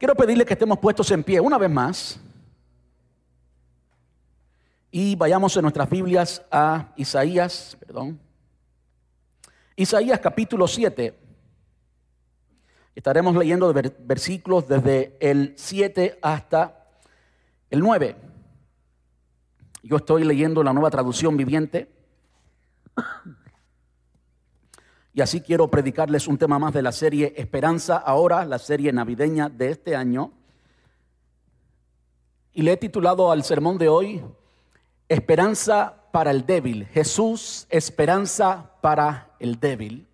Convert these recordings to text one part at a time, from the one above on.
Quiero pedirle que estemos puestos en pie una vez más y vayamos en nuestras Biblias a Isaías, perdón. Isaías capítulo 7. Estaremos leyendo versículos desde el 7 hasta el 9. Yo estoy leyendo la nueva traducción viviente. Y así quiero predicarles un tema más de la serie Esperanza ahora, la serie navideña de este año. Y le he titulado al sermón de hoy Esperanza para el débil. Jesús, esperanza para el débil.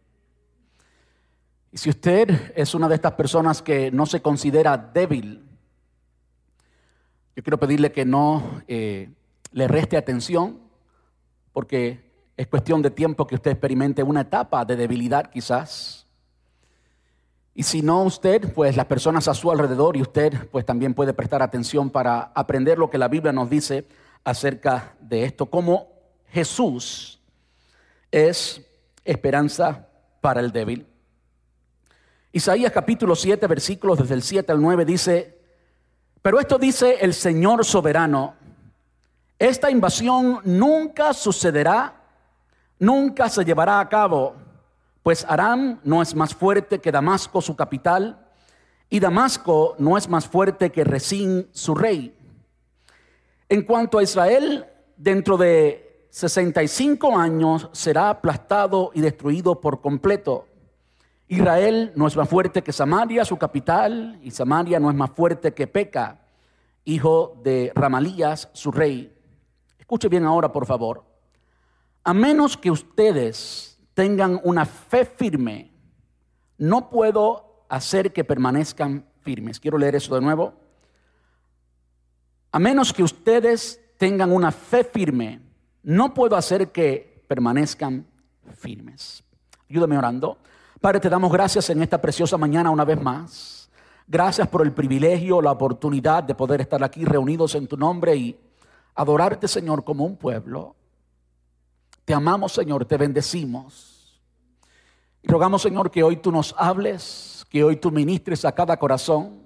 Y si usted es una de estas personas que no se considera débil, yo quiero pedirle que no eh, le reste atención, porque es cuestión de tiempo que usted experimente una etapa de debilidad quizás. Y si no usted, pues las personas a su alrededor y usted pues también puede prestar atención para aprender lo que la Biblia nos dice acerca de esto, como Jesús es esperanza para el débil. Isaías capítulo 7, versículos desde el 7 al 9 dice, pero esto dice el Señor soberano, esta invasión nunca sucederá nunca se llevará a cabo, pues Aram no es más fuerte que Damasco, su capital, y Damasco no es más fuerte que Resín, su rey. En cuanto a Israel, dentro de 65 años será aplastado y destruido por completo. Israel no es más fuerte que Samaria, su capital, y Samaria no es más fuerte que Peca, hijo de Ramalías, su rey. Escuche bien ahora, por favor. A menos que ustedes tengan una fe firme, no puedo hacer que permanezcan firmes. Quiero leer eso de nuevo. A menos que ustedes tengan una fe firme, no puedo hacer que permanezcan firmes. Ayúdame orando. Padre, te damos gracias en esta preciosa mañana una vez más. Gracias por el privilegio, la oportunidad de poder estar aquí reunidos en tu nombre y adorarte, Señor, como un pueblo. Te amamos, Señor, te bendecimos. Y rogamos, Señor, que hoy tú nos hables, que hoy tú ministres a cada corazón.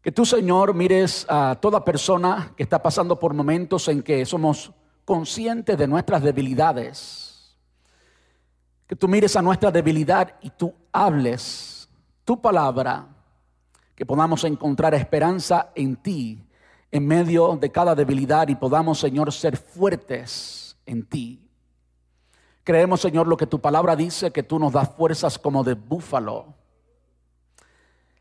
Que tú, Señor, mires a toda persona que está pasando por momentos en que somos conscientes de nuestras debilidades. Que tú mires a nuestra debilidad y tú hables tu palabra. Que podamos encontrar esperanza en ti en medio de cada debilidad y podamos, Señor, ser fuertes en ti. Creemos, Señor, lo que tu palabra dice, que tú nos das fuerzas como de búfalo,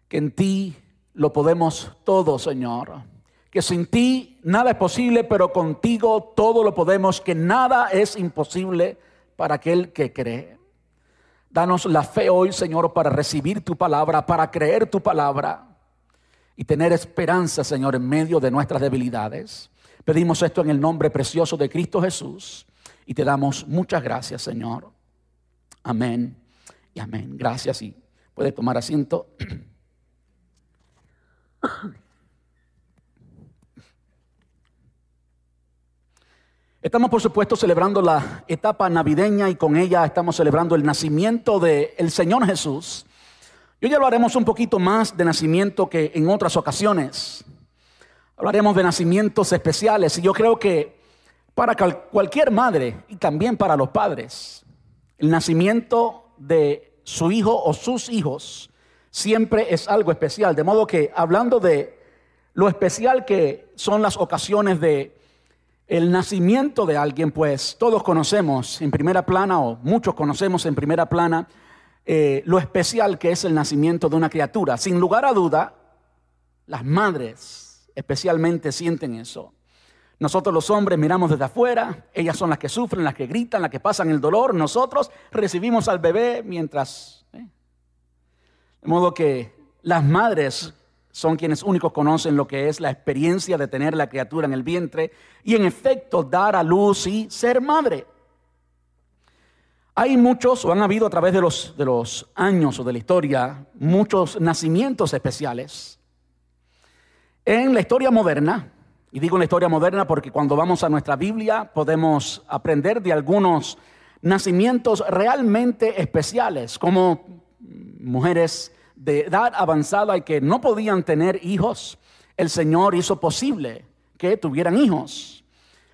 que en ti lo podemos todo, Señor. Que sin ti nada es posible, pero contigo todo lo podemos, que nada es imposible para aquel que cree. Danos la fe hoy, Señor, para recibir tu palabra, para creer tu palabra y tener esperanza, Señor, en medio de nuestras debilidades. Pedimos esto en el nombre precioso de Cristo Jesús y te damos muchas gracias, Señor. Amén y amén. Gracias y puede tomar asiento. Estamos, por supuesto, celebrando la etapa navideña y con ella estamos celebrando el nacimiento del Señor Jesús. Y hoy hablaremos un poquito más de nacimiento que en otras ocasiones. Hablaremos de nacimientos especiales y yo creo que para cualquier madre y también para los padres, el nacimiento de su hijo o sus hijos siempre es algo especial. De modo que hablando de lo especial que son las ocasiones de el nacimiento de alguien, pues todos conocemos en primera plana o muchos conocemos en primera plana eh, lo especial que es el nacimiento de una criatura. Sin lugar a duda, las madres especialmente sienten eso. Nosotros los hombres miramos desde afuera, ellas son las que sufren, las que gritan, las que pasan el dolor, nosotros recibimos al bebé mientras... ¿eh? De modo que las madres son quienes únicos conocen lo que es la experiencia de tener la criatura en el vientre y en efecto dar a luz y ser madre. Hay muchos, o han habido a través de los, de los años o de la historia, muchos nacimientos especiales. En la historia moderna, y digo en la historia moderna porque cuando vamos a nuestra Biblia podemos aprender de algunos nacimientos realmente especiales, como mujeres de edad avanzada y que no podían tener hijos, el Señor hizo posible que tuvieran hijos.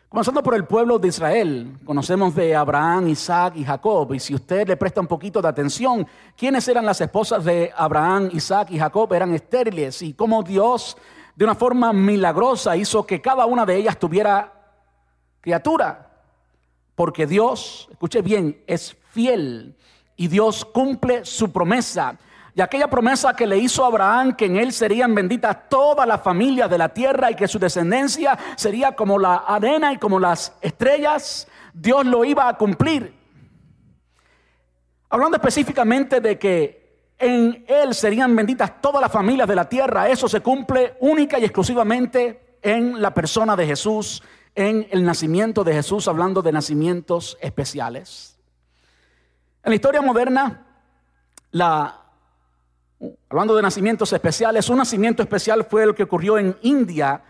Comenzando por el pueblo de Israel, conocemos de Abraham, Isaac y Jacob. Y si usted le presta un poquito de atención, ¿quiénes eran las esposas de Abraham, Isaac y Jacob? Eran estériles. Y cómo Dios, de una forma milagrosa, hizo que cada una de ellas tuviera criatura. Porque Dios, escuche bien, es fiel y Dios cumple su promesa. Y aquella promesa que le hizo a Abraham, que en él serían benditas todas las familias de la tierra y que su descendencia sería como la arena y como las estrellas, Dios lo iba a cumplir. Hablando específicamente de que en él serían benditas todas las familias de la tierra, eso se cumple única y exclusivamente en la persona de Jesús, en el nacimiento de Jesús, hablando de nacimientos especiales. En la historia moderna, la hablando de nacimientos especiales, un nacimiento especial fue lo que ocurrió en India.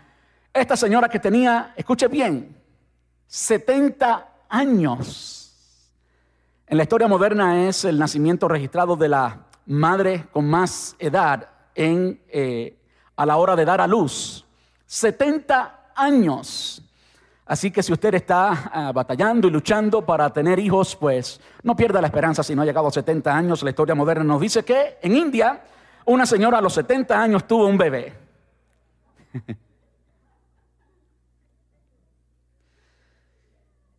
Esta señora que tenía, escuche bien, 70 años. En la historia moderna es el nacimiento registrado de la madre con más edad en, eh, a la hora de dar a luz. 70 años. Así que si usted está ah, batallando y luchando para tener hijos, pues no pierda la esperanza si no ha llegado a 70 años. La historia moderna nos dice que en India una señora a los 70 años tuvo un bebé.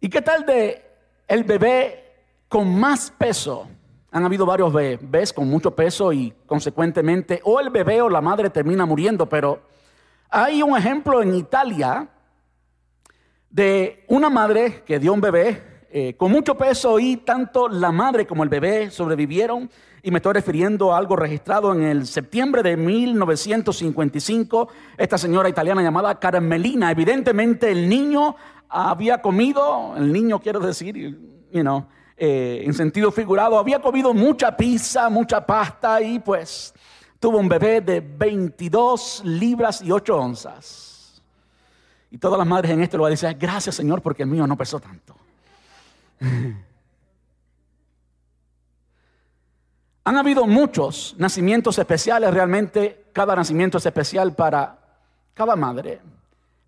¿Y qué tal de el bebé con más peso? Han habido varios bebés con mucho peso y consecuentemente o el bebé o la madre termina muriendo, pero hay un ejemplo en Italia de una madre que dio un bebé eh, con mucho peso y tanto la madre como el bebé sobrevivieron. Y me estoy refiriendo a algo registrado en el septiembre de 1955. Esta señora italiana llamada Carmelina, evidentemente el niño había comido, el niño quiero decir, you know, eh, en sentido figurado, había comido mucha pizza, mucha pasta y pues tuvo un bebé de 22 libras y 8 onzas. Y todas las madres en este lugar dicen, gracias Señor porque el mío no pesó tanto. Han habido muchos nacimientos especiales, realmente cada nacimiento es especial para cada madre,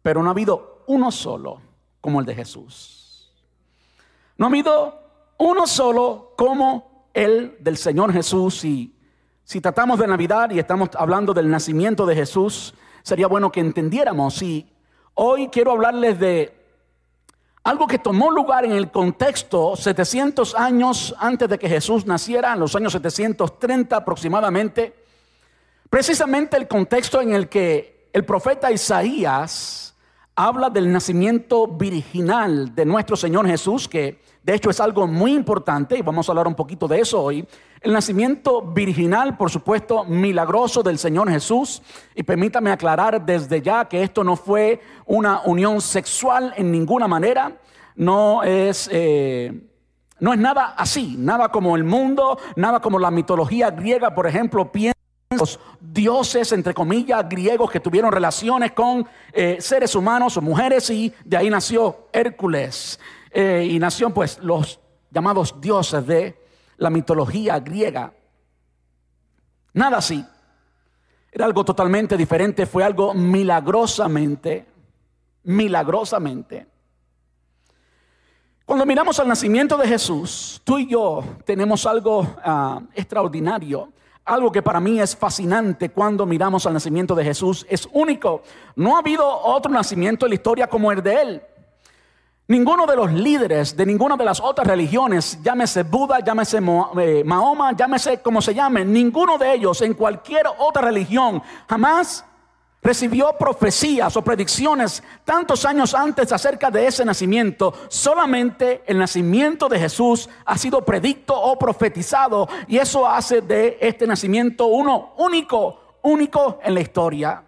pero no ha habido uno solo como el de Jesús. No ha habido uno solo como el del Señor Jesús. Y si tratamos de Navidad y estamos hablando del nacimiento de Jesús, sería bueno que entendiéramos si Hoy quiero hablarles de algo que tomó lugar en el contexto 700 años antes de que Jesús naciera, en los años 730 aproximadamente. Precisamente el contexto en el que el profeta Isaías habla del nacimiento virginal de nuestro Señor Jesús, que de hecho es algo muy importante y vamos a hablar un poquito de eso hoy. El nacimiento virginal, por supuesto, milagroso del Señor Jesús. Y permítame aclarar desde ya que esto no fue una unión sexual en ninguna manera. No es, eh, no es nada así, nada como el mundo, nada como la mitología griega, por ejemplo, piensa los dioses, entre comillas, griegos que tuvieron relaciones con eh, seres humanos o mujeres y de ahí nació Hércules. Eh, y nació pues los llamados dioses de la mitología griega. Nada así. Era algo totalmente diferente, fue algo milagrosamente, milagrosamente. Cuando miramos al nacimiento de Jesús, tú y yo tenemos algo ah, extraordinario, algo que para mí es fascinante cuando miramos al nacimiento de Jesús, es único. No ha habido otro nacimiento en la historia como el de él. Ninguno de los líderes de ninguna de las otras religiones, llámese Buda, llámese eh, Mahoma, llámese como se llame, ninguno de ellos en cualquier otra religión jamás recibió profecías o predicciones tantos años antes acerca de ese nacimiento. Solamente el nacimiento de Jesús ha sido predicto o profetizado y eso hace de este nacimiento uno único, único en la historia.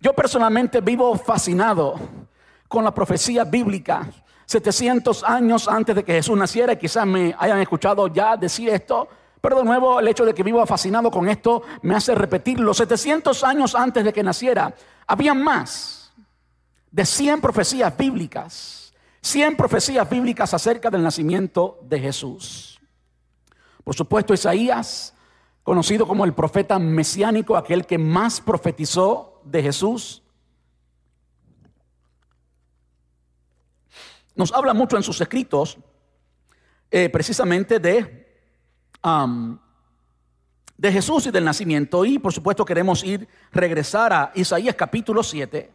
Yo personalmente vivo fascinado con la profecía bíblica. 700 años antes de que Jesús naciera, quizás me hayan escuchado ya decir esto, pero de nuevo el hecho de que vivo fascinado con esto me hace repetir, los 700 años antes de que naciera, había más de 100 profecías bíblicas, 100 profecías bíblicas acerca del nacimiento de Jesús. Por supuesto, Isaías conocido como el profeta mesiánico, aquel que más profetizó de Jesús. Nos habla mucho en sus escritos eh, precisamente de, de Jesús y del nacimiento. Y por supuesto queremos ir, regresar a Isaías capítulo 7.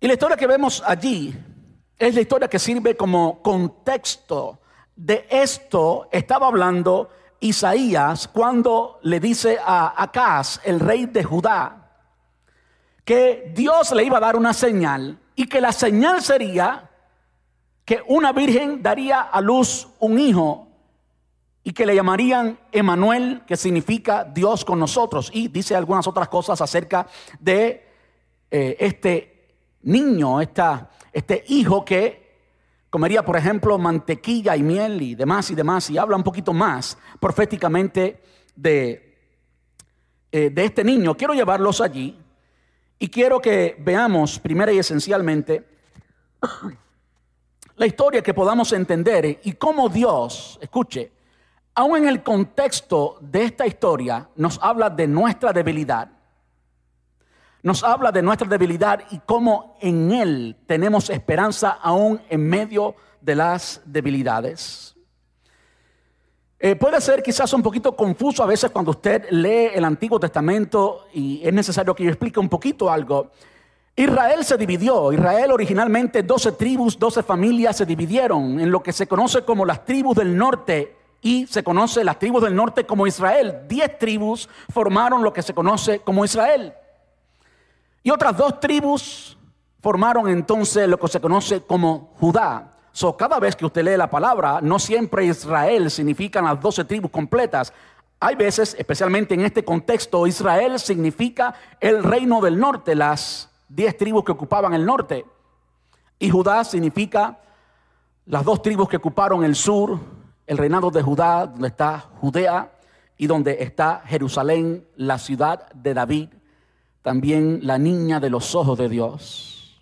Y la historia que vemos allí es la historia que sirve como contexto de esto estaba hablando Isaías cuando le dice a Acaz, el rey de Judá, que Dios le iba a dar una señal y que la señal sería que una virgen daría a luz un hijo y que le llamarían Emanuel, que significa Dios con nosotros. Y dice algunas otras cosas acerca de eh, este niño, esta, este hijo que comería, por ejemplo, mantequilla y miel y demás y demás, y habla un poquito más proféticamente de, eh, de este niño. Quiero llevarlos allí y quiero que veamos primero y esencialmente la historia que podamos entender y cómo Dios, escuche, aún en el contexto de esta historia, nos habla de nuestra debilidad nos habla de nuestra debilidad y cómo en Él tenemos esperanza aún en medio de las debilidades. Eh, puede ser quizás un poquito confuso a veces cuando usted lee el Antiguo Testamento y es necesario que yo explique un poquito algo. Israel se dividió. Israel originalmente 12 tribus, 12 familias se dividieron en lo que se conoce como las tribus del norte y se conoce las tribus del norte como Israel. Diez tribus formaron lo que se conoce como Israel. Y otras dos tribus formaron entonces lo que se conoce como Judá. So, cada vez que usted lee la palabra, no siempre Israel significan las doce tribus completas. Hay veces, especialmente en este contexto, Israel significa el reino del norte, las diez tribus que ocupaban el norte. Y Judá significa las dos tribus que ocuparon el sur, el reinado de Judá, donde está Judea y donde está Jerusalén, la ciudad de David también la niña de los ojos de Dios.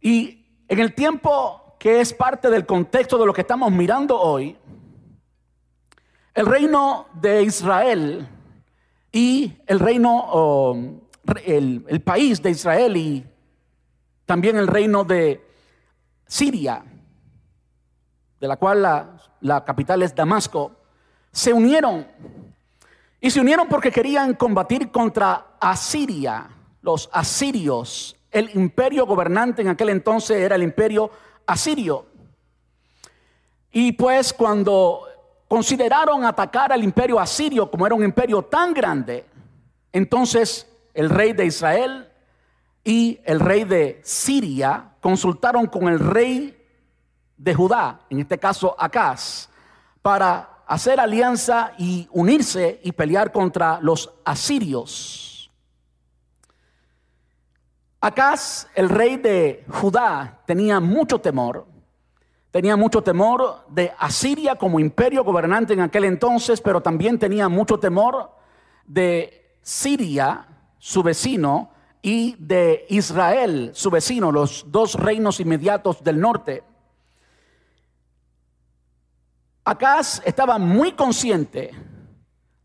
Y en el tiempo que es parte del contexto de lo que estamos mirando hoy, el reino de Israel y el reino, el, país de Israel y también el reino de Siria, de la cual la, la capital es Damasco, se unieron y se unieron porque querían combatir contra Asiria, los asirios. El imperio gobernante en aquel entonces era el imperio asirio. Y pues cuando consideraron atacar al imperio asirio como era un imperio tan grande, entonces el rey de Israel y el rey de Siria consultaron con el rey de Judá, en este caso Acaz, para hacer alianza y unirse y pelear contra los asirios. Acaz, el rey de Judá, tenía mucho temor. Tenía mucho temor de Asiria como imperio gobernante en aquel entonces, pero también tenía mucho temor de Siria, su vecino, y de Israel, su vecino, los dos reinos inmediatos del norte. Acaz estaba muy consciente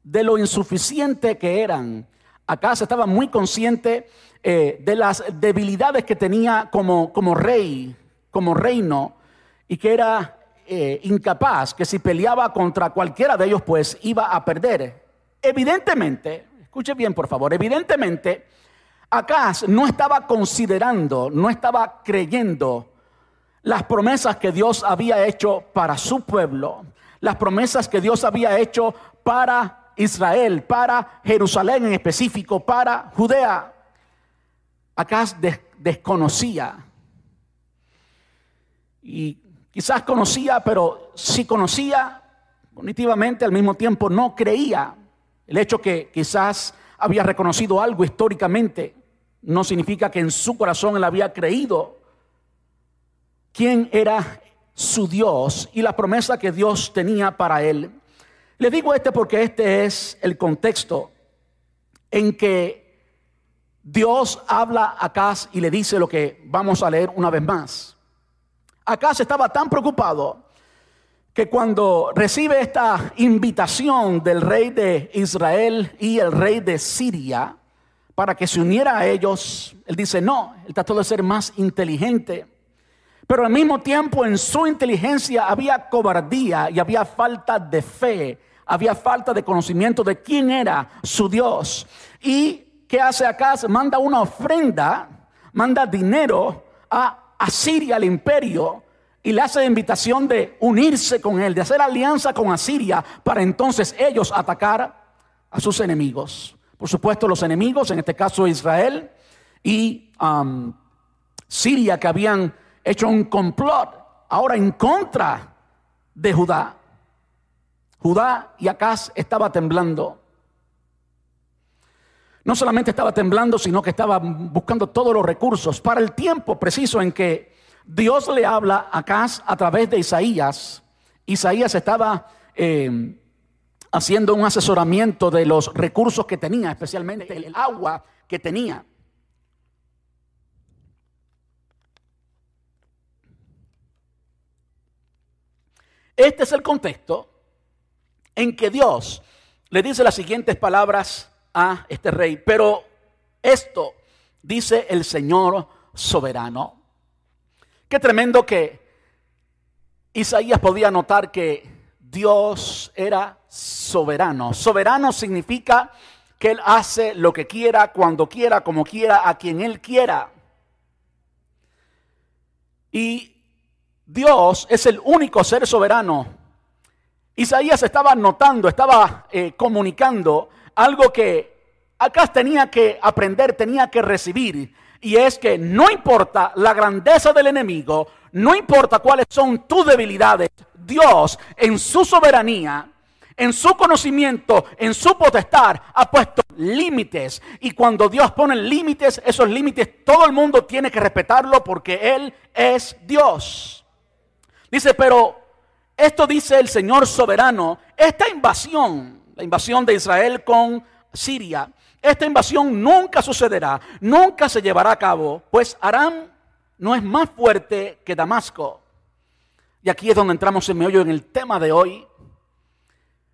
de lo insuficiente que eran. Acaz estaba muy consciente eh, de las debilidades que tenía como, como rey, como reino, y que era eh, incapaz, que si peleaba contra cualquiera de ellos, pues iba a perder. Evidentemente, escuche bien por favor, evidentemente, Acaz no estaba considerando, no estaba creyendo las promesas que Dios había hecho para su pueblo, las promesas que Dios había hecho para Israel, para Jerusalén en específico, para Judea. Acá desconocía. Y quizás conocía, pero si conocía, cognitivamente al mismo tiempo no creía. El hecho que quizás había reconocido algo históricamente no significa que en su corazón él había creído quién era su Dios y la promesa que Dios tenía para él. Le digo este porque este es el contexto en que Dios habla a Acaz y le dice lo que vamos a leer una vez más. Acaz estaba tan preocupado que cuando recibe esta invitación del rey de Israel y el rey de Siria para que se uniera a ellos, él dice, no, él trató de ser más inteligente, pero al mismo tiempo en su inteligencia había cobardía y había falta de fe, había falta de conocimiento de quién era su Dios. ¿Y qué hace acá? Manda una ofrenda, manda dinero a Asiria, al imperio, y le hace la invitación de unirse con él, de hacer alianza con Asiria para entonces ellos atacar a sus enemigos. Por supuesto, los enemigos, en este caso Israel y um, Siria, que habían hecho un complot ahora en contra de Judá. Judá y Acaz estaba temblando. No solamente estaba temblando, sino que estaba buscando todos los recursos para el tiempo preciso en que Dios le habla a Acaz a través de Isaías. Isaías estaba eh, haciendo un asesoramiento de los recursos que tenía, especialmente el agua que tenía. Este es el contexto en que Dios le dice las siguientes palabras a este rey. Pero esto dice el Señor soberano. Qué tremendo que Isaías podía notar que Dios era soberano. Soberano significa que Él hace lo que quiera, cuando quiera, como quiera, a quien Él quiera. Y Dios es el único ser soberano. Isaías estaba notando, estaba eh, comunicando algo que acá tenía que aprender, tenía que recibir. Y es que no importa la grandeza del enemigo, no importa cuáles son tus debilidades, Dios en su soberanía, en su conocimiento, en su potestad, ha puesto límites. Y cuando Dios pone límites, esos límites todo el mundo tiene que respetarlo porque Él es Dios. Dice, pero esto dice el Señor soberano, esta invasión, la invasión de Israel con Siria, esta invasión nunca sucederá, nunca se llevará a cabo, pues Aram no es más fuerte que Damasco. Y aquí es donde entramos en meollo en el tema de hoy.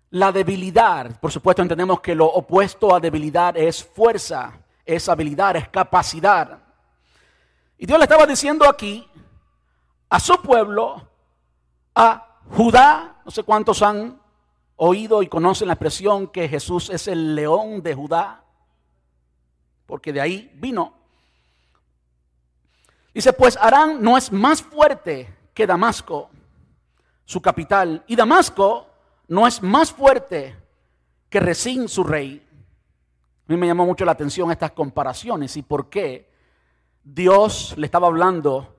La debilidad, por supuesto entendemos que lo opuesto a debilidad es fuerza, es habilidad, es capacidad. Y Dios le estaba diciendo aquí a su pueblo, a Judá, no sé cuántos han oído y conocen la expresión que Jesús es el león de Judá porque de ahí vino. Dice, pues Arán no es más fuerte que Damasco, su capital, y Damasco no es más fuerte que Resín, su rey. A mí me llamó mucho la atención estas comparaciones y por qué Dios le estaba hablando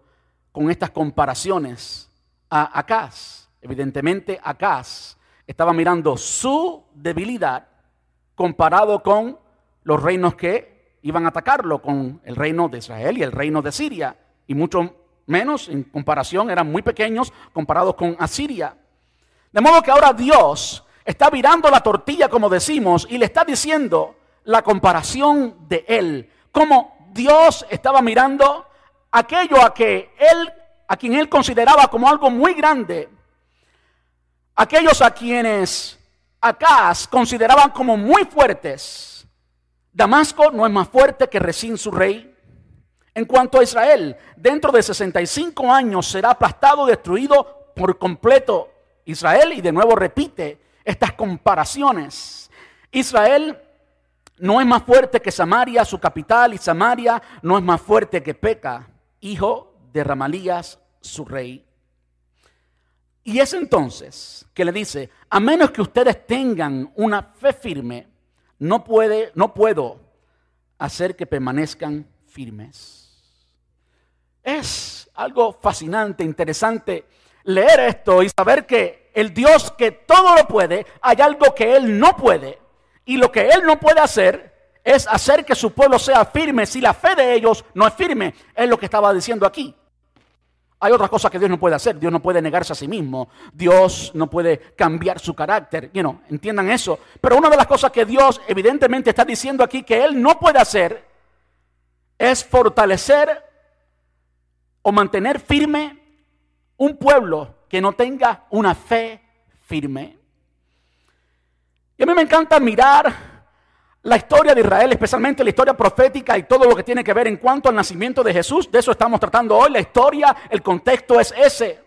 con estas comparaciones a Acaz. Evidentemente, Acaz estaba mirando su debilidad comparado con los reinos que iban a atacarlo con el reino de Israel y el reino de Siria. Y mucho menos en comparación, eran muy pequeños comparados con Asiria. De modo que ahora Dios está virando la tortilla, como decimos, y le está diciendo la comparación de él. Como Dios estaba mirando aquello a que él, a quien él consideraba como algo muy grande. Aquellos a quienes Acaz consideraban como muy fuertes Damasco no es más fuerte que Resín su rey. En cuanto a Israel, dentro de 65 años será aplastado, destruido por completo. Israel, y de nuevo repite estas comparaciones. Israel no es más fuerte que Samaria, su capital, y Samaria no es más fuerte que Peca, hijo de Ramalías, su rey. Y es entonces que le dice, a menos que ustedes tengan una fe firme, no, puede, no puedo hacer que permanezcan firmes. Es algo fascinante, interesante leer esto y saber que el Dios que todo lo puede, hay algo que Él no puede. Y lo que Él no puede hacer es hacer que su pueblo sea firme si la fe de ellos no es firme. Es lo que estaba diciendo aquí. Hay otras cosas que Dios no puede hacer. Dios no puede negarse a sí mismo. Dios no puede cambiar su carácter. You entiendan eso. Pero una de las cosas que Dios evidentemente está diciendo aquí que Él no puede hacer es fortalecer o mantener firme un pueblo que no tenga una fe firme. Y a mí me encanta mirar la historia de Israel, especialmente la historia profética y todo lo que tiene que ver en cuanto al nacimiento de Jesús. De eso estamos tratando hoy. La historia, el contexto es ese.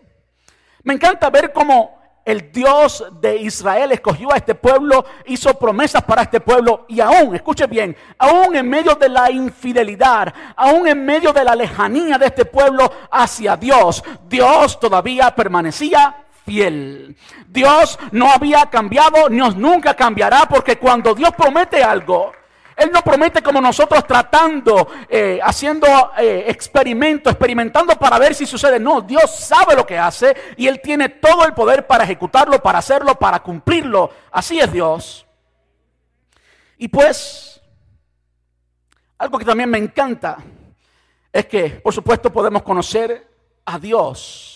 Me encanta ver cómo el Dios de Israel escogió a este pueblo, hizo promesas para este pueblo y aún, escuche bien, aún en medio de la infidelidad, aún en medio de la lejanía de este pueblo hacia Dios, Dios todavía permanecía fiel. Dios no había cambiado, Dios nunca cambiará, porque cuando Dios promete algo, Él no promete como nosotros tratando, eh, haciendo eh, experimento, experimentando para ver si sucede. No, Dios sabe lo que hace y Él tiene todo el poder para ejecutarlo, para hacerlo, para cumplirlo. Así es Dios. Y pues, algo que también me encanta es que, por supuesto, podemos conocer a Dios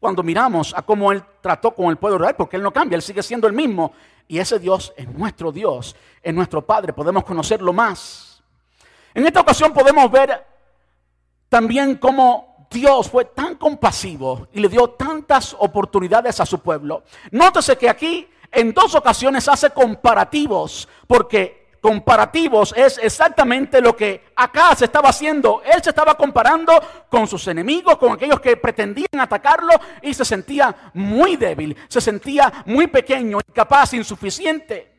cuando miramos a cómo Él trató con el pueblo de Israel, porque Él no cambia, Él sigue siendo el mismo. Y ese Dios es nuestro Dios, es nuestro Padre, podemos conocerlo más. En esta ocasión podemos ver también cómo Dios fue tan compasivo y le dio tantas oportunidades a su pueblo. Nótese que aquí en dos ocasiones hace comparativos, porque comparativos es exactamente lo que acá se estaba haciendo. Él se estaba comparando con sus enemigos, con aquellos que pretendían atacarlo y se sentía muy débil, se sentía muy pequeño, incapaz, insuficiente.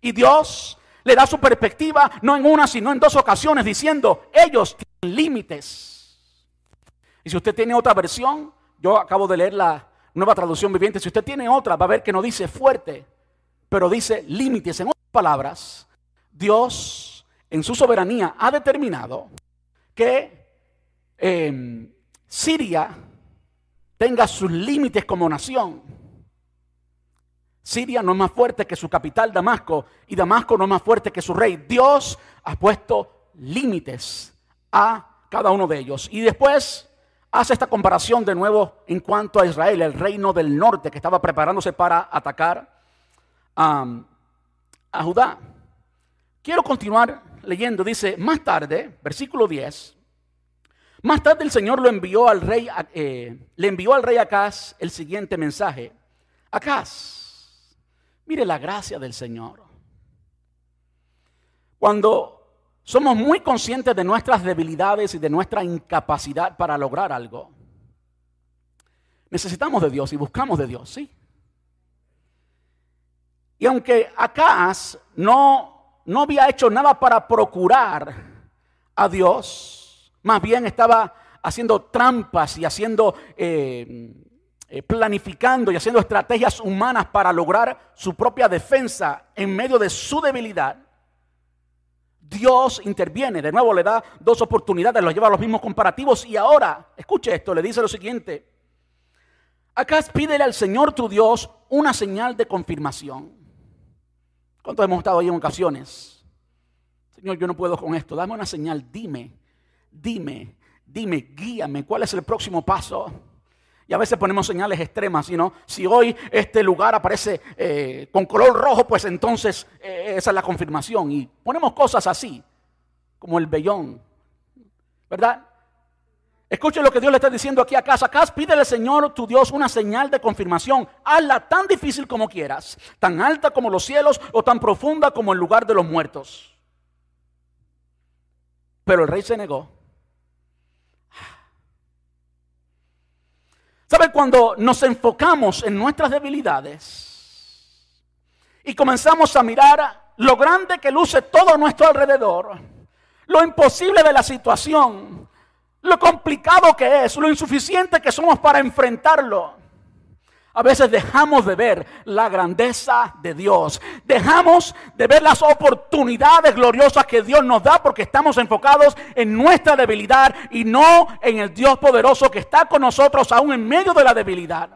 Y Dios le da su perspectiva no en una, sino en dos ocasiones, diciendo, ellos tienen límites. Y si usted tiene otra versión, yo acabo de leer la nueva traducción viviente, si usted tiene otra, va a ver que no dice fuerte, pero dice límites. Palabras, Dios en su soberanía ha determinado que em, Siria tenga sus límites como nación. Siria no es más fuerte que su capital Damasco y Damasco no es más fuerte que su rey. Dios ha puesto límites a cada uno de ellos. Y después hace esta comparación de nuevo en cuanto a Israel, el reino del norte que estaba preparándose para atacar a Judá. Quiero continuar leyendo. Dice, más tarde, versículo 10, más tarde el Señor lo envió al rey, eh, le envió al rey Acaz el siguiente mensaje. Acaz, mire la gracia del Señor. Cuando somos muy conscientes de nuestras debilidades y de nuestra incapacidad para lograr algo, necesitamos de Dios y buscamos de Dios, ¿sí? Y aunque Acaz no, no había hecho nada para procurar a Dios, más bien estaba haciendo trampas y haciendo, eh, eh, planificando y haciendo estrategias humanas para lograr su propia defensa en medio de su debilidad. Dios interviene, de nuevo le da dos oportunidades, los lleva a los mismos comparativos y ahora, escuche esto, le dice lo siguiente, acá pídele al Señor tu Dios una señal de confirmación. ¿Cuántos hemos estado ahí en ocasiones? Señor, yo no puedo con esto. Dame una señal. Dime, dime, dime, guíame. ¿Cuál es el próximo paso? Y a veces ponemos señales extremas, ¿no? Si hoy este lugar aparece eh, con color rojo, pues entonces eh, esa es la confirmación. Y ponemos cosas así, como el vellón, ¿verdad? Escuche lo que Dios le está diciendo aquí a casa. Acá pídele, Señor, tu Dios, una señal de confirmación. Hazla tan difícil como quieras, tan alta como los cielos o tan profunda como el lugar de los muertos. Pero el rey se negó. ¿Sabe cuando nos enfocamos en nuestras debilidades y comenzamos a mirar lo grande que luce todo a nuestro alrededor, lo imposible de la situación, lo complicado que es, lo insuficiente que somos para enfrentarlo. A veces dejamos de ver la grandeza de Dios. Dejamos de ver las oportunidades gloriosas que Dios nos da porque estamos enfocados en nuestra debilidad y no en el Dios poderoso que está con nosotros aún en medio de la debilidad.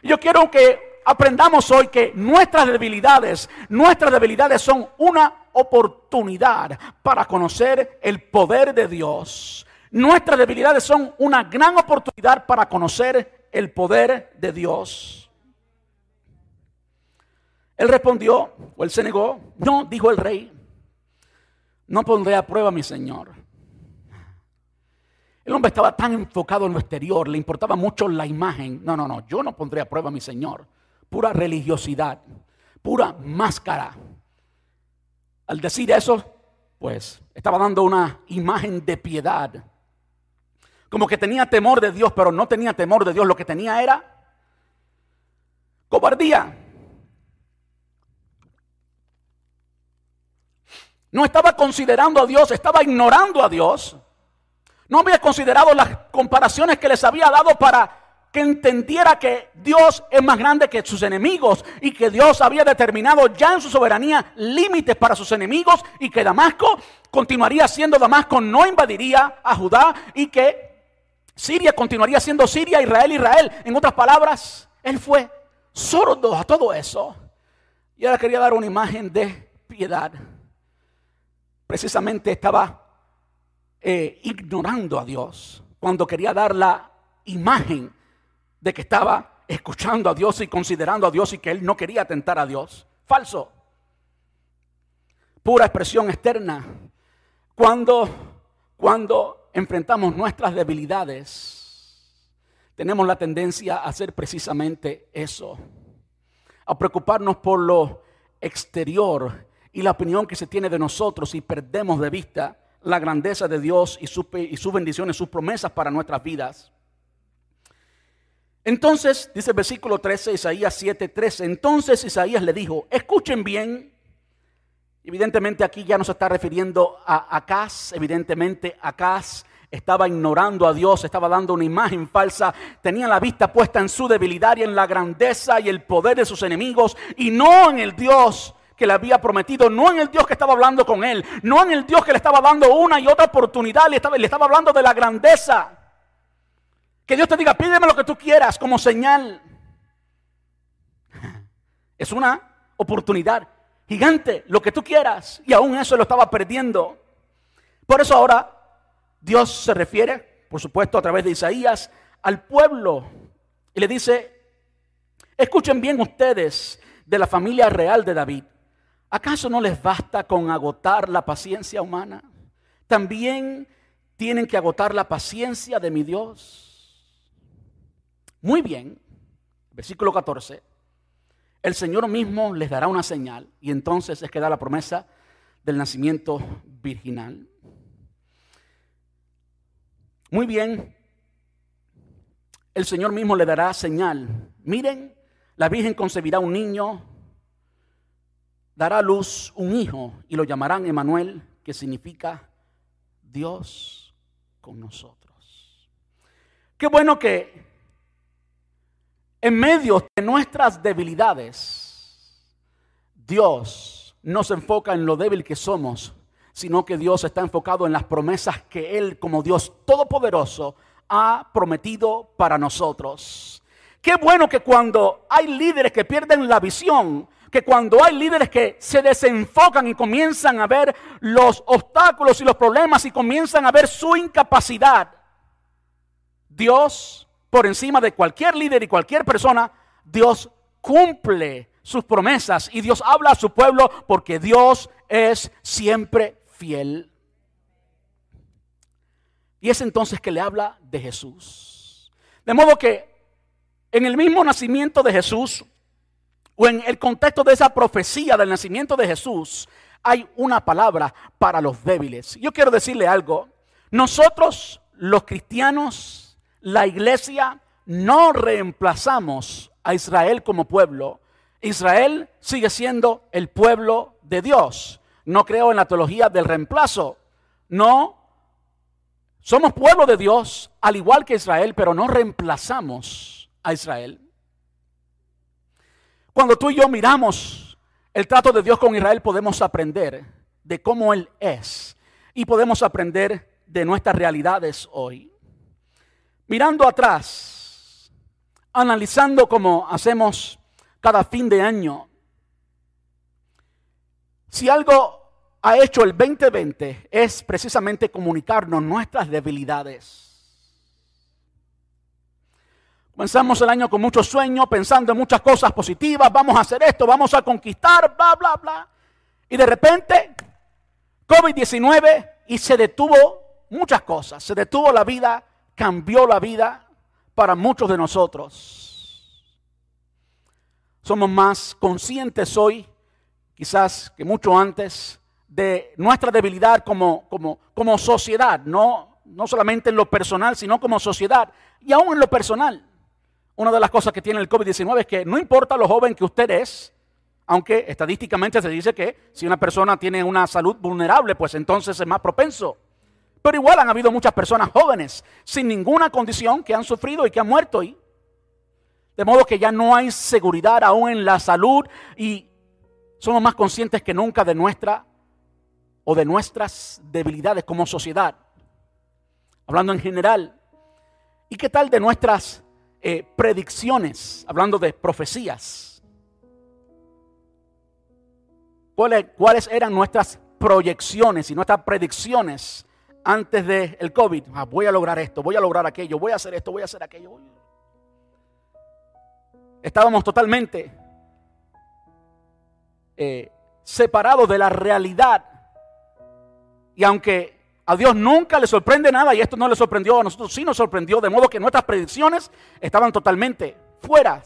Yo quiero que aprendamos hoy que nuestras debilidades, nuestras debilidades son una oportunidad para conocer el poder de Dios Nuestras debilidades son una gran oportunidad para conocer el poder de Dios. Él respondió, o él se negó, no, dijo el rey, no pondré a prueba a mi Señor. El hombre estaba tan enfocado en lo exterior, le importaba mucho la imagen. No, no, no, yo no pondré a prueba a mi Señor. Pura religiosidad, pura máscara. Al decir eso, pues estaba dando una imagen de piedad. Como que tenía temor de Dios, pero no tenía temor de Dios. Lo que tenía era cobardía. No estaba considerando a Dios, estaba ignorando a Dios. No había considerado las comparaciones que les había dado para que entendiera que Dios es más grande que sus enemigos y que Dios había determinado ya en su soberanía límites para sus enemigos y que Damasco continuaría siendo Damasco, no invadiría a Judá y que Siria continuaría siendo Siria, Israel, Israel. En otras palabras, él fue sordo a todo eso. Y ahora quería dar una imagen de piedad. Precisamente estaba eh, ignorando a Dios cuando quería dar la imagen de que estaba escuchando a Dios y considerando a Dios y que él no quería tentar a Dios. Falso. Pura expresión externa. Cuando, cuando enfrentamos nuestras debilidades, tenemos la tendencia a hacer precisamente eso. A preocuparnos por lo exterior y la opinión que se tiene de nosotros y perdemos de vista la grandeza de Dios y, y sus bendiciones, sus promesas para nuestras vidas. Entonces, dice el versículo 13, Isaías 7, 13, entonces Isaías le dijo, escuchen bien, evidentemente aquí ya no se está refiriendo a Acaz, evidentemente Acaz estaba ignorando a Dios, estaba dando una imagen falsa, tenía la vista puesta en su debilidad y en la grandeza y el poder de sus enemigos y no en el Dios que le había prometido, no en el Dios que estaba hablando con él, no en el Dios que le estaba dando una y otra oportunidad, le estaba, le estaba hablando de la grandeza. Que Dios te diga, pídeme lo que tú quieras como señal. Es una oportunidad gigante, lo que tú quieras. Y aún eso lo estaba perdiendo. Por eso ahora Dios se refiere, por supuesto, a través de Isaías, al pueblo. Y le dice, escuchen bien ustedes de la familia real de David. ¿Acaso no les basta con agotar la paciencia humana? También tienen que agotar la paciencia de mi Dios. Muy bien, versículo 14. El Señor mismo les dará una señal y entonces es que da la promesa del nacimiento virginal. Muy bien, el Señor mismo le dará señal. Miren, la Virgen concebirá un niño dará a luz un hijo y lo llamarán Emanuel, que significa Dios con nosotros. Qué bueno que en medio de nuestras debilidades, Dios no se enfoca en lo débil que somos, sino que Dios está enfocado en las promesas que Él como Dios todopoderoso ha prometido para nosotros. Qué bueno que cuando hay líderes que pierden la visión, que cuando hay líderes que se desenfocan y comienzan a ver los obstáculos y los problemas y comienzan a ver su incapacidad, Dios, por encima de cualquier líder y cualquier persona, Dios cumple sus promesas y Dios habla a su pueblo porque Dios es siempre fiel. Y es entonces que le habla de Jesús. De modo que en el mismo nacimiento de Jesús, o en el contexto de esa profecía del nacimiento de Jesús, hay una palabra para los débiles. Yo quiero decirle algo. Nosotros, los cristianos, la iglesia, no reemplazamos a Israel como pueblo. Israel sigue siendo el pueblo de Dios. No creo en la teología del reemplazo. No. Somos pueblo de Dios, al igual que Israel, pero no reemplazamos a Israel. Cuando tú y yo miramos el trato de Dios con Israel, podemos aprender de cómo Él es y podemos aprender de nuestras realidades hoy. Mirando atrás, analizando como hacemos cada fin de año, si algo ha hecho el 2020 es precisamente comunicarnos nuestras debilidades Comenzamos el año con muchos sueños, pensando en muchas cosas positivas, vamos a hacer esto, vamos a conquistar, bla, bla, bla. Y de repente, COVID-19 y se detuvo muchas cosas. Se detuvo la vida, cambió la vida para muchos de nosotros. Somos más conscientes hoy, quizás que mucho antes, de nuestra debilidad como, como, como sociedad, no, no solamente en lo personal, sino como sociedad y aún en lo personal. Una de las cosas que tiene el COVID-19 es que no importa lo joven que usted es, aunque estadísticamente se dice que si una persona tiene una salud vulnerable, pues entonces es más propenso. Pero igual han habido muchas personas jóvenes sin ninguna condición que han sufrido y que han muerto. Y de modo que ya no hay seguridad aún en la salud y somos más conscientes que nunca de nuestra o de nuestras debilidades como sociedad. Hablando en general. ¿Y qué tal de nuestras eh, predicciones? Hablando de profecías. ¿Cuáles, ¿Cuáles eran nuestras proyecciones y nuestras predicciones antes del COVID? Ah, voy a lograr esto, voy a lograr aquello, voy a hacer esto, voy a hacer aquello. Estábamos totalmente eh, separados de la realidad y aunque a Dios nunca le sorprende nada y esto no le sorprendió, a nosotros sí nos sorprendió, de modo que nuestras predicciones estaban totalmente fuera.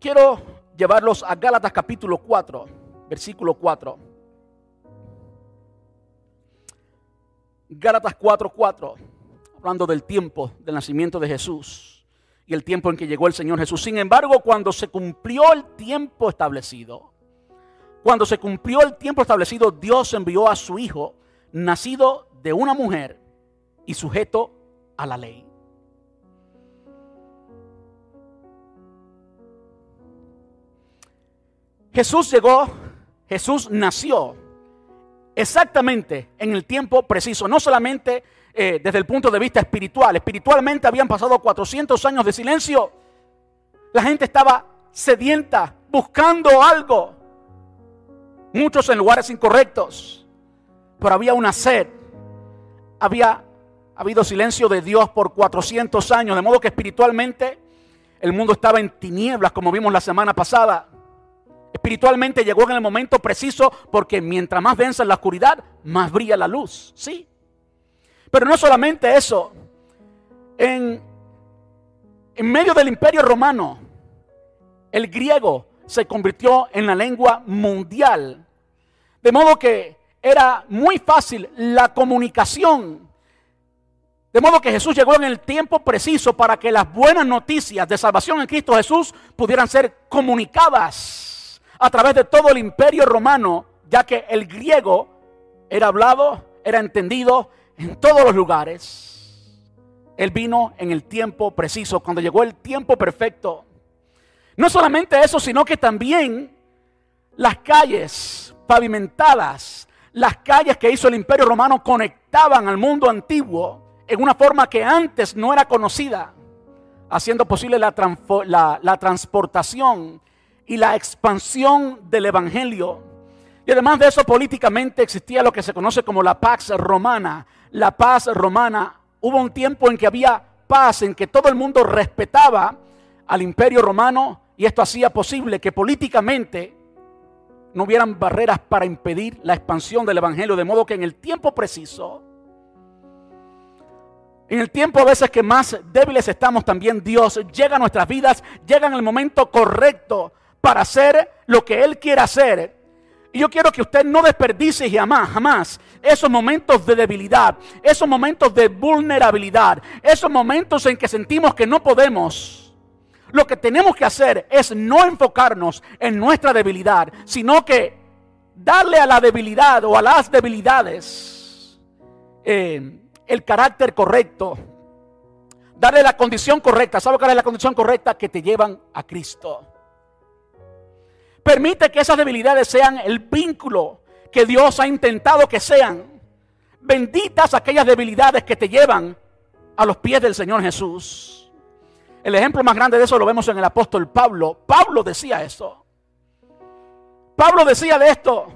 Quiero llevarlos a Gálatas capítulo 4, versículo 4. Gálatas 4, 4, hablando del tiempo del nacimiento de Jesús y el tiempo en que llegó el Señor Jesús. Sin embargo, cuando se cumplió el tiempo establecido, cuando se cumplió el tiempo establecido, Dios envió a su Hijo, nacido de una mujer y sujeto a la ley. Jesús llegó, Jesús nació exactamente en el tiempo preciso, no solamente eh, desde el punto de vista espiritual, espiritualmente habían pasado 400 años de silencio, la gente estaba sedienta, buscando algo, muchos en lugares incorrectos, pero había una sed, había habido silencio de Dios por 400 años, de modo que espiritualmente el mundo estaba en tinieblas, como vimos la semana pasada. Espiritualmente llegó en el momento preciso porque mientras más densa la oscuridad, más brilla la luz. Sí. Pero no solamente eso. En, en medio del imperio romano, el griego se convirtió en la lengua mundial. De modo que era muy fácil la comunicación. De modo que Jesús llegó en el tiempo preciso para que las buenas noticias de salvación en Cristo Jesús pudieran ser comunicadas a través de todo el imperio romano, ya que el griego era hablado, era entendido en todos los lugares. Él vino en el tiempo preciso, cuando llegó el tiempo perfecto. No solamente eso, sino que también las calles pavimentadas, las calles que hizo el imperio romano conectaban al mundo antiguo en una forma que antes no era conocida, haciendo posible la, transportación y la expansión del Evangelio. Y además de eso, políticamente existía lo que se conoce como la Pax Romana. La paz romana, hubo un tiempo en que había paz, en que todo el mundo respetaba al imperio romano y esto hacía posible que políticamente no hubieran barreras para impedir la expansión del Evangelio, de modo que en el tiempo preciso, en el tiempo a veces que más débiles estamos también, Dios llega a nuestras vidas, llega en el momento correcto para hacer lo que Él quiere hacer. Y yo quiero que usted no desperdicie jamás, jamás esos momentos de debilidad, esos momentos de vulnerabilidad, esos momentos en que sentimos que no podemos lo que tenemos que hacer es no enfocarnos en nuestra debilidad, sino que darle a la debilidad o a las debilidades eh, el carácter correcto, darle la condición correcta. ¿Sabe cuál es la condición correcta? Que te llevan a Cristo. Permite que esas debilidades sean el vínculo que Dios ha intentado que sean. Benditas aquellas debilidades que te llevan a los pies del Señor Jesús. El ejemplo más grande de eso lo vemos en el apóstol Pablo. Pablo decía eso. Pablo decía de esto,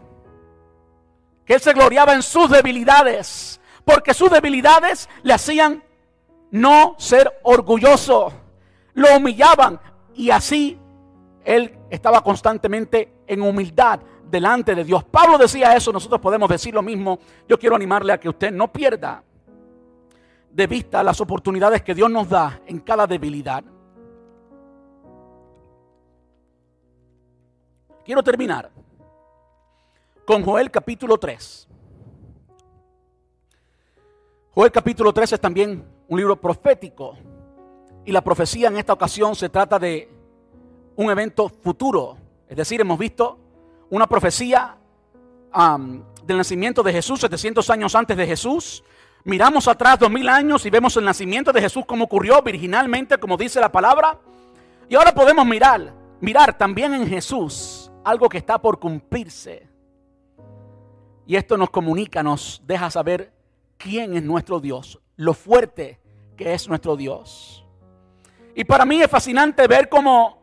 que él se gloriaba en sus debilidades, porque sus debilidades le hacían no ser orgulloso, lo humillaban y así él estaba constantemente en humildad, delante de Dios. Pablo decía eso, nosotros podemos decir lo mismo. Yo quiero animarle a que usted no pierda de vista las oportunidades que Dios nos da en cada debilidad. Quiero terminar con Joel capítulo 3. Joel capítulo 3 es también un libro profético y la profecía en esta ocasión se trata de un evento futuro. Es decir, hemos visto una profecía del nacimiento de Jesús 700 años antes de Jesús. Miramos atrás 2000 años y vemos el nacimiento de Jesús como ocurrió virginalmente, como dice la palabra. Y ahora podemos mirar, mirar también en Jesús algo que está por cumplirse. Y esto nos comunica, nos deja saber quién es nuestro Dios, lo fuerte que es nuestro Dios. Y para mí es fascinante ver cómo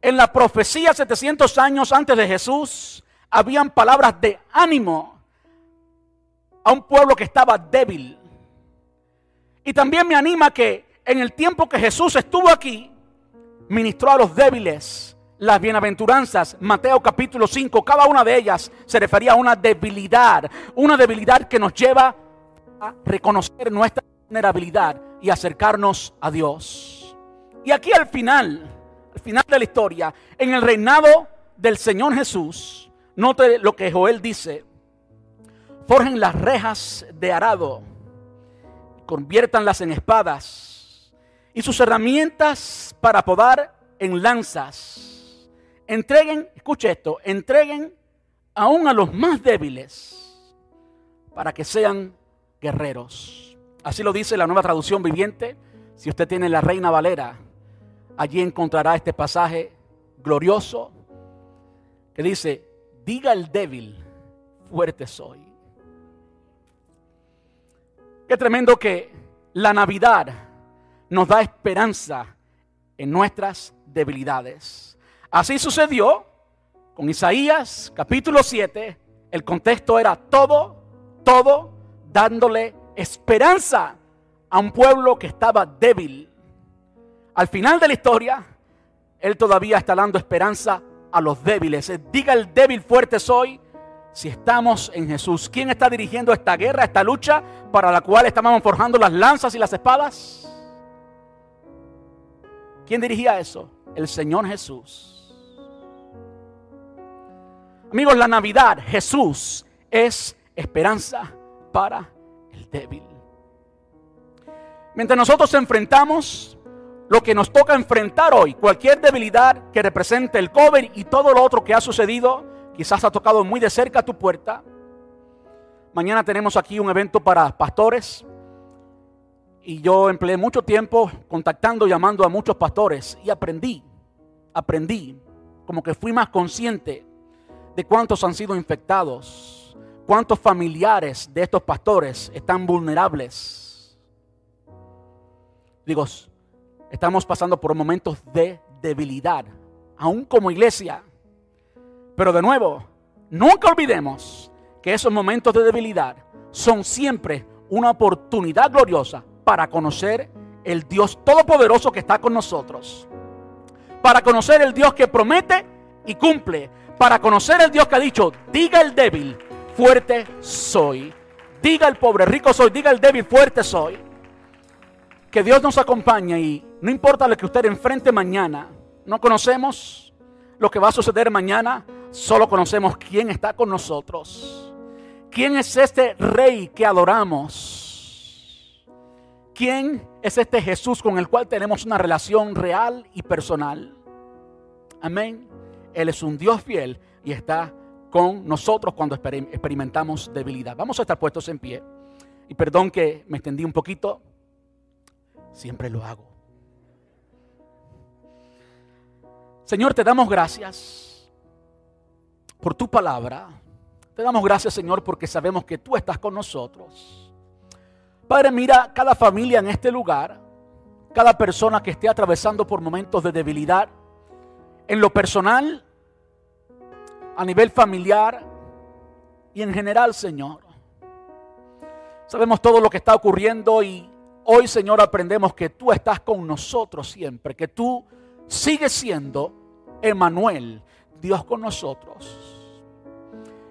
en la profecía 700 años antes de Jesús habían palabras de ánimo a un pueblo que estaba débil. Y también me anima que en el tiempo que Jesús estuvo aquí, ministró a los débiles las bienaventuranzas, Mateo capítulo 5, cada una de ellas se refería a una debilidad, una debilidad que nos lleva a reconocer nuestra vulnerabilidad y acercarnos a Dios. Y aquí al final, al final de la historia, en el reinado del Señor Jesús, note lo que Joel dice, forjen las rejas de arado, conviértanlas en espadas y sus herramientas para podar en lanzas entreguen, escuche esto, entreguen aún a los más débiles para que sean guerreros. Así lo dice la nueva traducción viviente. Si usted tiene la Reina Valera, allí encontrará este pasaje glorioso que dice, diga el débil, fuerte soy. Qué tremendo que la Navidad nos da esperanza en nuestras debilidades. Así sucedió con Isaías capítulo 7. El contexto era todo, todo dándole esperanza a un pueblo que estaba débil. Al final de la historia, Él todavía está dando esperanza a los débiles. Diga el débil fuerte soy si estamos en Jesús. ¿Quién está dirigiendo esta guerra, esta lucha para la cual estábamos forjando las lanzas y las espadas? ¿Quién dirigía eso? El Señor Jesús. Amigos, la Navidad, Jesús es esperanza para el débil. Mientras nosotros enfrentamos lo que nos toca enfrentar hoy, cualquier debilidad que represente el COVID y todo lo otro que ha sucedido, quizás ha tocado muy de cerca tu puerta. Mañana tenemos aquí un evento para pastores y yo empleé mucho tiempo contactando, llamando a muchos pastores y aprendí, aprendí, como que fui más consciente de cuántos han sido infectados, cuántos familiares de estos pastores están vulnerables. Digo, estamos pasando por momentos de debilidad, aún como iglesia. Pero de nuevo, nunca olvidemos que esos momentos de debilidad son siempre una oportunidad gloriosa para conocer el Dios todopoderoso que está con nosotros. Para conocer el Dios que promete y cumple para conocer el Dios que ha dicho, diga el débil, fuerte soy. Diga el pobre, rico soy. Diga el débil, fuerte soy. Que Dios nos acompañe y no importa lo que usted enfrente mañana, no conocemos lo que va a suceder mañana, solo conocemos quién está con nosotros. ¿Quién es este rey que adoramos? ¿Quién es este Jesús con el cual tenemos una relación real y personal? Amén. Él es un Dios fiel y está con nosotros cuando experimentamos debilidad. Vamos a estar puestos en pie. Y perdón que me extendí un poquito. Siempre lo hago. Señor, te damos gracias por tu palabra. Te damos gracias, Señor, porque sabemos que tú estás con nosotros. Padre, mira cada familia en este lugar, cada persona que esté atravesando por momentos de debilidad, en lo personal a nivel familiar y en general, Señor. Sabemos todo lo que está ocurriendo y hoy, Señor, aprendemos que tú estás con nosotros siempre, que tú sigues siendo Emanuel, Dios con nosotros.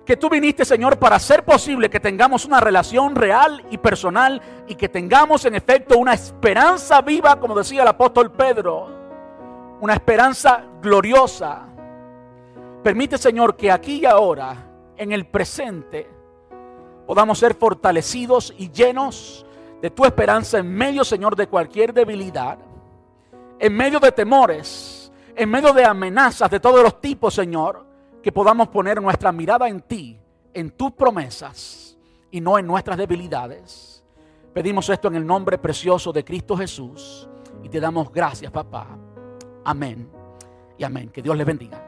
que tú viniste, Señor, para hacer posible que tengamos una relación real y personal y que tengamos en efecto una esperanza viva, como decía el apóstol Pedro, una esperanza gloriosa. Permite, Señor, que aquí y ahora, en el presente, podamos ser fortalecidos y llenos de tu esperanza en medio, Señor, de cualquier debilidad, en medio de temores, en medio de amenazas de todos los tipos, Señor que podamos poner nuestra mirada en ti, en tus promesas y no en nuestras debilidades. Pedimos esto en el nombre precioso de Cristo Jesús y te damos gracias, papá. Amén y amén. Que Dios le bendiga.